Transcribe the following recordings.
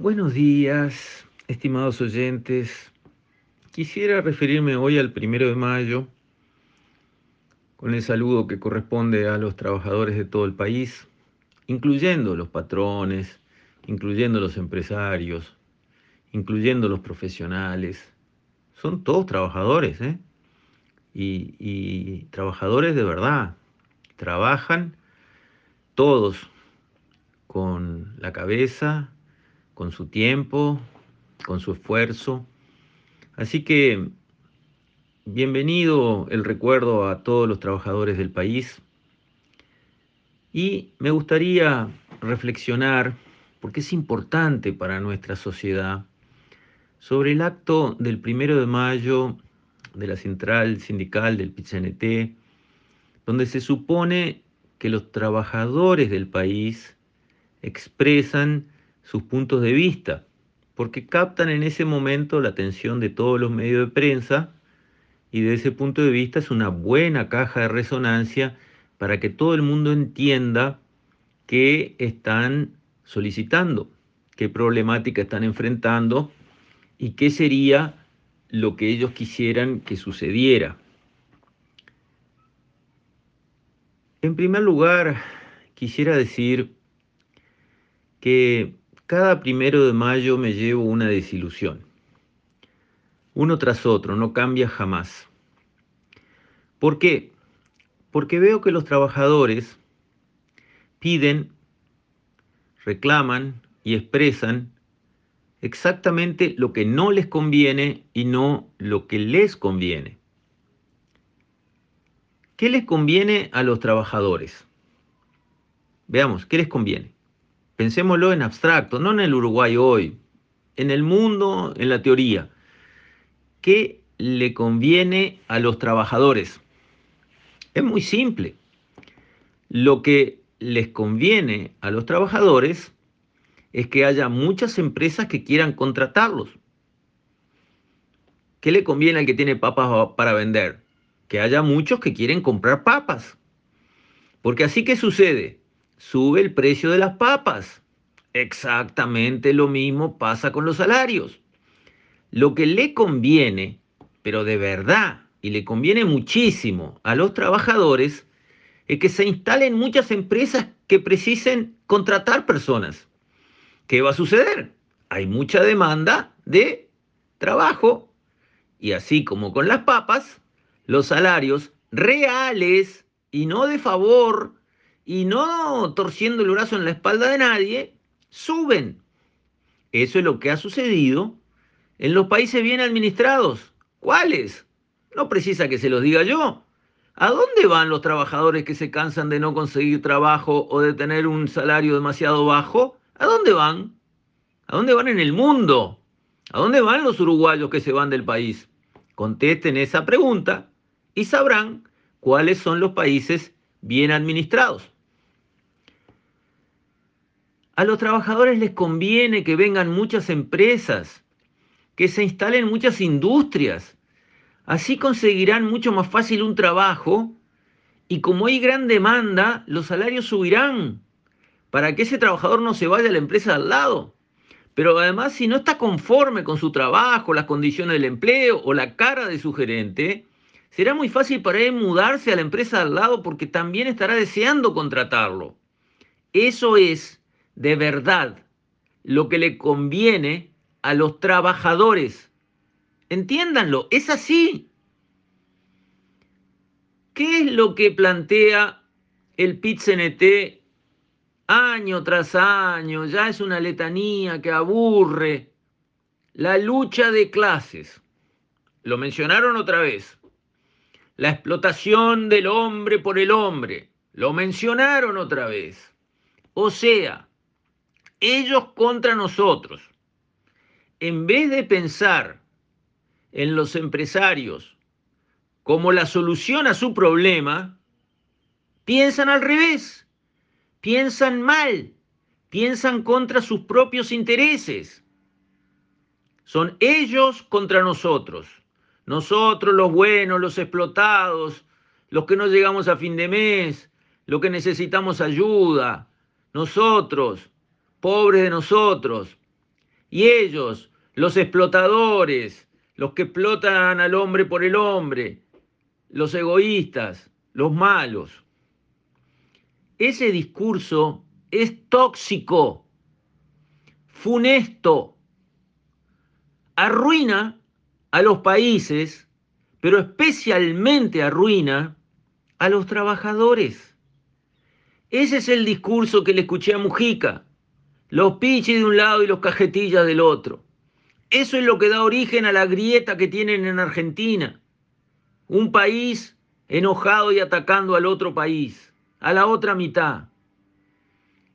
Buenos días, estimados oyentes. Quisiera referirme hoy al primero de mayo con el saludo que corresponde a los trabajadores de todo el país, incluyendo los patrones, incluyendo los empresarios, incluyendo los profesionales. Son todos trabajadores, ¿eh? Y, y trabajadores de verdad. Trabajan todos con la cabeza, con su tiempo, con su esfuerzo. Así que bienvenido el recuerdo a todos los trabajadores del país. Y me gustaría reflexionar, porque es importante para nuestra sociedad, sobre el acto del primero de mayo de la central sindical del PITCNT, donde se supone que los trabajadores del país expresan sus puntos de vista, porque captan en ese momento la atención de todos los medios de prensa y de ese punto de vista es una buena caja de resonancia para que todo el mundo entienda qué están solicitando, qué problemática están enfrentando y qué sería lo que ellos quisieran que sucediera. En primer lugar, quisiera decir que cada primero de mayo me llevo una desilusión. Uno tras otro, no cambia jamás. ¿Por qué? Porque veo que los trabajadores piden, reclaman y expresan exactamente lo que no les conviene y no lo que les conviene. ¿Qué les conviene a los trabajadores? Veamos, ¿qué les conviene? Pensémoslo en abstracto, no en el Uruguay hoy, en el mundo, en la teoría. ¿Qué le conviene a los trabajadores? Es muy simple. Lo que les conviene a los trabajadores es que haya muchas empresas que quieran contratarlos. ¿Qué le conviene al que tiene papas para vender? Que haya muchos que quieren comprar papas. Porque así que sucede, sube el precio de las papas. Exactamente lo mismo pasa con los salarios. Lo que le conviene, pero de verdad, y le conviene muchísimo a los trabajadores, es que se instalen muchas empresas que precisen contratar personas. ¿Qué va a suceder? Hay mucha demanda de trabajo y así como con las papas, los salarios reales y no de favor y no torciendo el brazo en la espalda de nadie, suben. Eso es lo que ha sucedido en los países bien administrados. ¿Cuáles? No precisa que se los diga yo. ¿A dónde van los trabajadores que se cansan de no conseguir trabajo o de tener un salario demasiado bajo? ¿A dónde van? ¿A dónde van en el mundo? ¿A dónde van los uruguayos que se van del país? Contesten esa pregunta y sabrán cuáles son los países bien administrados. A los trabajadores les conviene que vengan muchas empresas, que se instalen muchas industrias. Así conseguirán mucho más fácil un trabajo y como hay gran demanda, los salarios subirán para que ese trabajador no se vaya a la empresa al lado. Pero además, si no está conforme con su trabajo, las condiciones del empleo o la cara de su gerente, será muy fácil para él mudarse a la empresa al lado porque también estará deseando contratarlo. Eso es de verdad lo que le conviene a los trabajadores. Entiéndanlo, es así. ¿Qué es lo que plantea el PIT-CNT año tras año? Ya es una letanía que aburre. La lucha de clases. Lo mencionaron otra vez. La explotación del hombre por el hombre. Lo mencionaron otra vez. O sea, ellos contra nosotros. En vez de pensar en los empresarios como la solución a su problema, piensan al revés, piensan mal, piensan contra sus propios intereses. Son ellos contra nosotros. Nosotros los buenos, los explotados, los que no llegamos a fin de mes, los que necesitamos ayuda. Nosotros, pobres de nosotros. Y ellos, los explotadores, los que explotan al hombre por el hombre, los egoístas, los malos. Ese discurso es tóxico, funesto, arruina a los países, pero especialmente arruina a los trabajadores. Ese es el discurso que le escuché a Mujica, los pichis de un lado y los cajetillas del otro. Eso es lo que da origen a la grieta que tienen en Argentina. Un país enojado y atacando al otro país, a la otra mitad.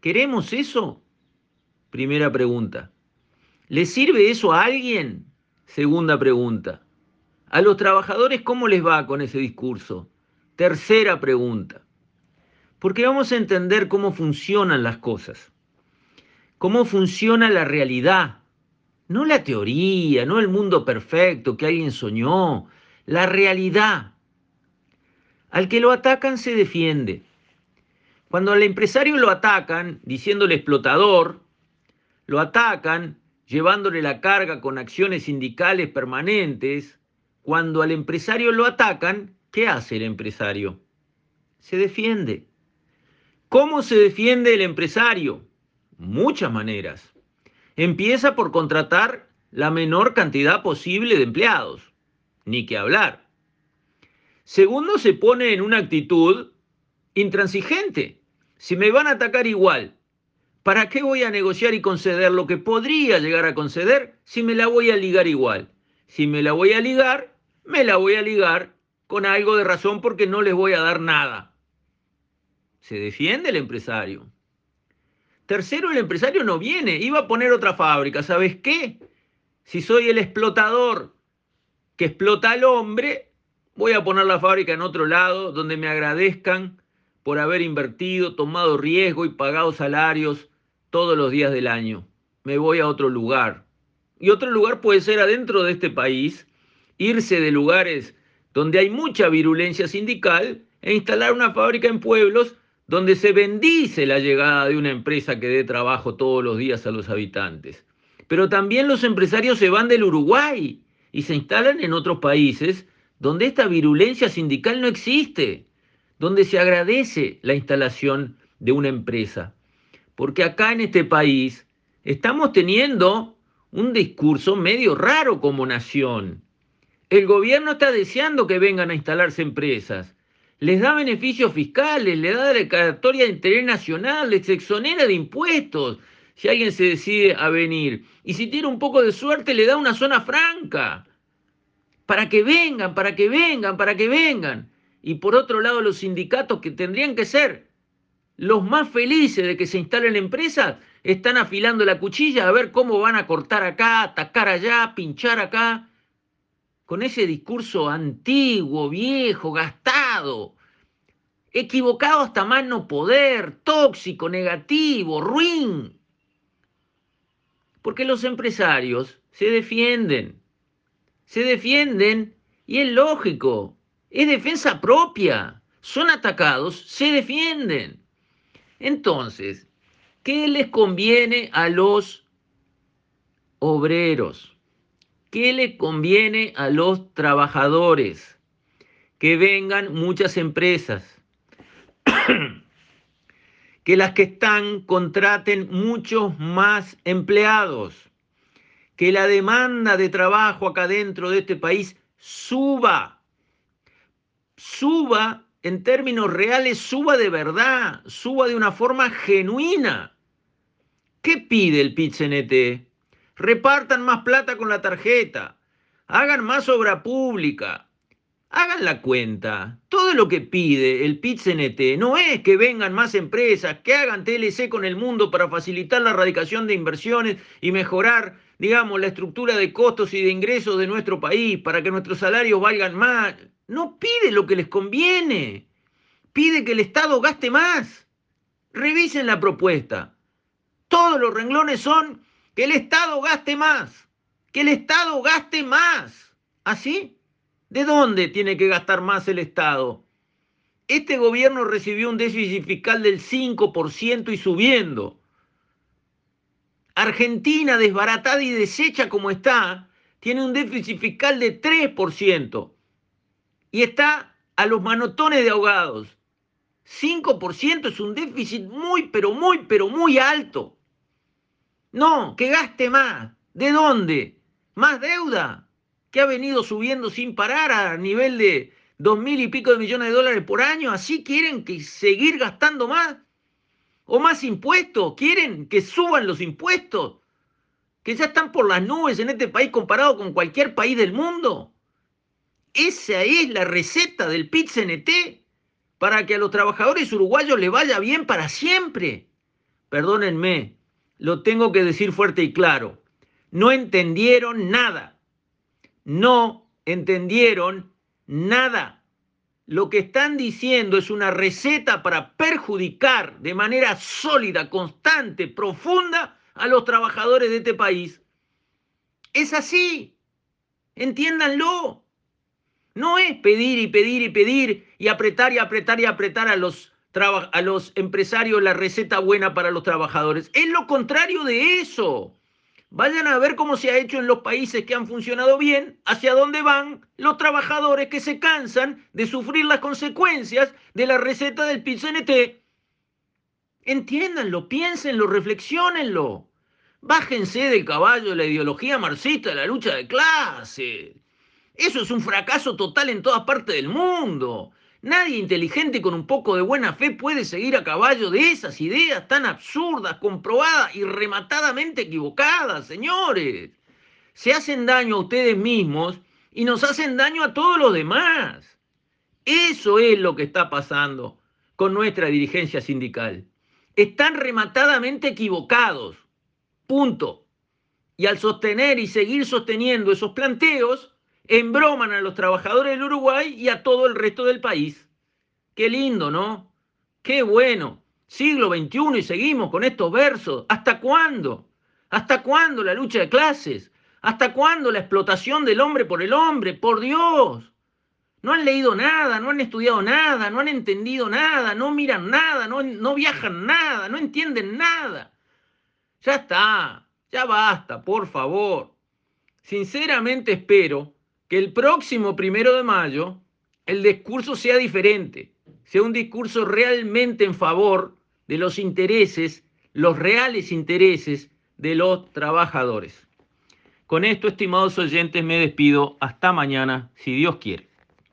¿Queremos eso? Primera pregunta. ¿Le sirve eso a alguien? Segunda pregunta. ¿A los trabajadores cómo les va con ese discurso? Tercera pregunta. Porque vamos a entender cómo funcionan las cosas, cómo funciona la realidad, no la teoría, no el mundo perfecto que alguien soñó, la realidad. Al que lo atacan se defiende. Cuando al empresario lo atacan diciéndole explotador, lo atacan llevándole la carga con acciones sindicales permanentes, cuando al empresario lo atacan, ¿qué hace el empresario? Se defiende. ¿Cómo se defiende el empresario? Muchas maneras. Empieza por contratar la menor cantidad posible de empleados. Ni que hablar. Segundo, se pone en una actitud intransigente. Si me van a atacar igual, ¿para qué voy a negociar y conceder lo que podría llegar a conceder si me la voy a ligar igual? Si me la voy a ligar, me la voy a ligar con algo de razón porque no les voy a dar nada. Se defiende el empresario. Tercero, el empresario no viene, iba a poner otra fábrica. ¿Sabes qué? Si soy el explotador que explota al hombre, voy a poner la fábrica en otro lado donde me agradezcan por haber invertido, tomado riesgo y pagado salarios todos los días del año. Me voy a otro lugar. Y otro lugar puede ser adentro de este país, irse de lugares donde hay mucha virulencia sindical e instalar una fábrica en pueblos donde se bendice la llegada de una empresa que dé trabajo todos los días a los habitantes. Pero también los empresarios se van del Uruguay y se instalan en otros países donde esta virulencia sindical no existe, donde se agradece la instalación de una empresa. Porque acá en este país estamos teniendo un discurso medio raro como nación. El gobierno está deseando que vengan a instalarse empresas les da beneficios fiscales, les da declaratoria de interés nacional, les exonera de impuestos si alguien se decide a venir. Y si tiene un poco de suerte, le da una zona franca. Para que vengan, para que vengan, para que vengan. Y por otro lado, los sindicatos que tendrían que ser los más felices de que se instalen empresas, están afilando la cuchilla a ver cómo van a cortar acá, atacar allá, pinchar acá con ese discurso antiguo, viejo, gastado, equivocado hasta más poder, tóxico, negativo, ruin. Porque los empresarios se defienden, se defienden y es lógico, es defensa propia, son atacados, se defienden. Entonces, ¿qué les conviene a los obreros? ¿Qué le conviene a los trabajadores? Que vengan muchas empresas, que las que están contraten muchos más empleados, que la demanda de trabajo acá dentro de este país suba, suba en términos reales, suba de verdad, suba de una forma genuina. ¿Qué pide el pit repartan más plata con la tarjeta, hagan más obra pública, hagan la cuenta. Todo lo que pide el PIT-CNT no es que vengan más empresas, que hagan TLC con el mundo para facilitar la erradicación de inversiones y mejorar, digamos, la estructura de costos y de ingresos de nuestro país para que nuestros salarios valgan más. No pide lo que les conviene. Pide que el Estado gaste más. Revisen la propuesta. Todos los renglones son que el Estado gaste más, que el Estado gaste más. ¿Así? ¿De dónde tiene que gastar más el Estado? Este gobierno recibió un déficit fiscal del 5% y subiendo. Argentina, desbaratada y deshecha como está, tiene un déficit fiscal de 3% y está a los manotones de ahogados. 5% es un déficit muy, pero muy, pero muy alto. No, que gaste más. ¿De dónde? ¿Más deuda? Que ha venido subiendo sin parar a nivel de dos mil y pico de millones de dólares por año. ¿Así quieren que seguir gastando más? ¿O más impuestos? ¿Quieren que suban los impuestos? Que ya están por las nubes en este país comparado con cualquier país del mundo. Esa es la receta del pit para que a los trabajadores uruguayos le vaya bien para siempre. Perdónenme, lo tengo que decir fuerte y claro. No entendieron nada. No entendieron nada. Lo que están diciendo es una receta para perjudicar de manera sólida, constante, profunda a los trabajadores de este país. Es así. Entiéndanlo. No es pedir y pedir y pedir y apretar y apretar y apretar a los, a los empresarios la receta buena para los trabajadores. Es lo contrario de eso. Vayan a ver cómo se ha hecho en los países que han funcionado bien, hacia dónde van los trabajadores que se cansan de sufrir las consecuencias de la receta del PCNT. Entiéndanlo, piénsenlo, reflexionenlo. Bájense del caballo la ideología marxista la lucha de clases. Eso es un fracaso total en todas partes del mundo. Nadie inteligente con un poco de buena fe puede seguir a caballo de esas ideas tan absurdas, comprobadas y rematadamente equivocadas, señores. Se hacen daño a ustedes mismos y nos hacen daño a todos los demás. Eso es lo que está pasando con nuestra dirigencia sindical. Están rematadamente equivocados. Punto. Y al sostener y seguir sosteniendo esos planteos, embroman a los trabajadores del Uruguay y a todo el resto del país. Qué lindo, ¿no? Qué bueno. Siglo XXI y seguimos con estos versos. ¿Hasta cuándo? ¿Hasta cuándo la lucha de clases? ¿Hasta cuándo la explotación del hombre por el hombre? Por Dios. No han leído nada, no han estudiado nada, no han entendido nada, no miran nada, no, viajan nada, no entienden nada. Ya está, ya basta, por favor. Sinceramente espero el próximo primero de mayo el discurso sea diferente, sea un discurso realmente en favor de los intereses, los reales intereses de los trabajadores. Con esto, estimados oyentes, me despido. Hasta mañana, si Dios quiere.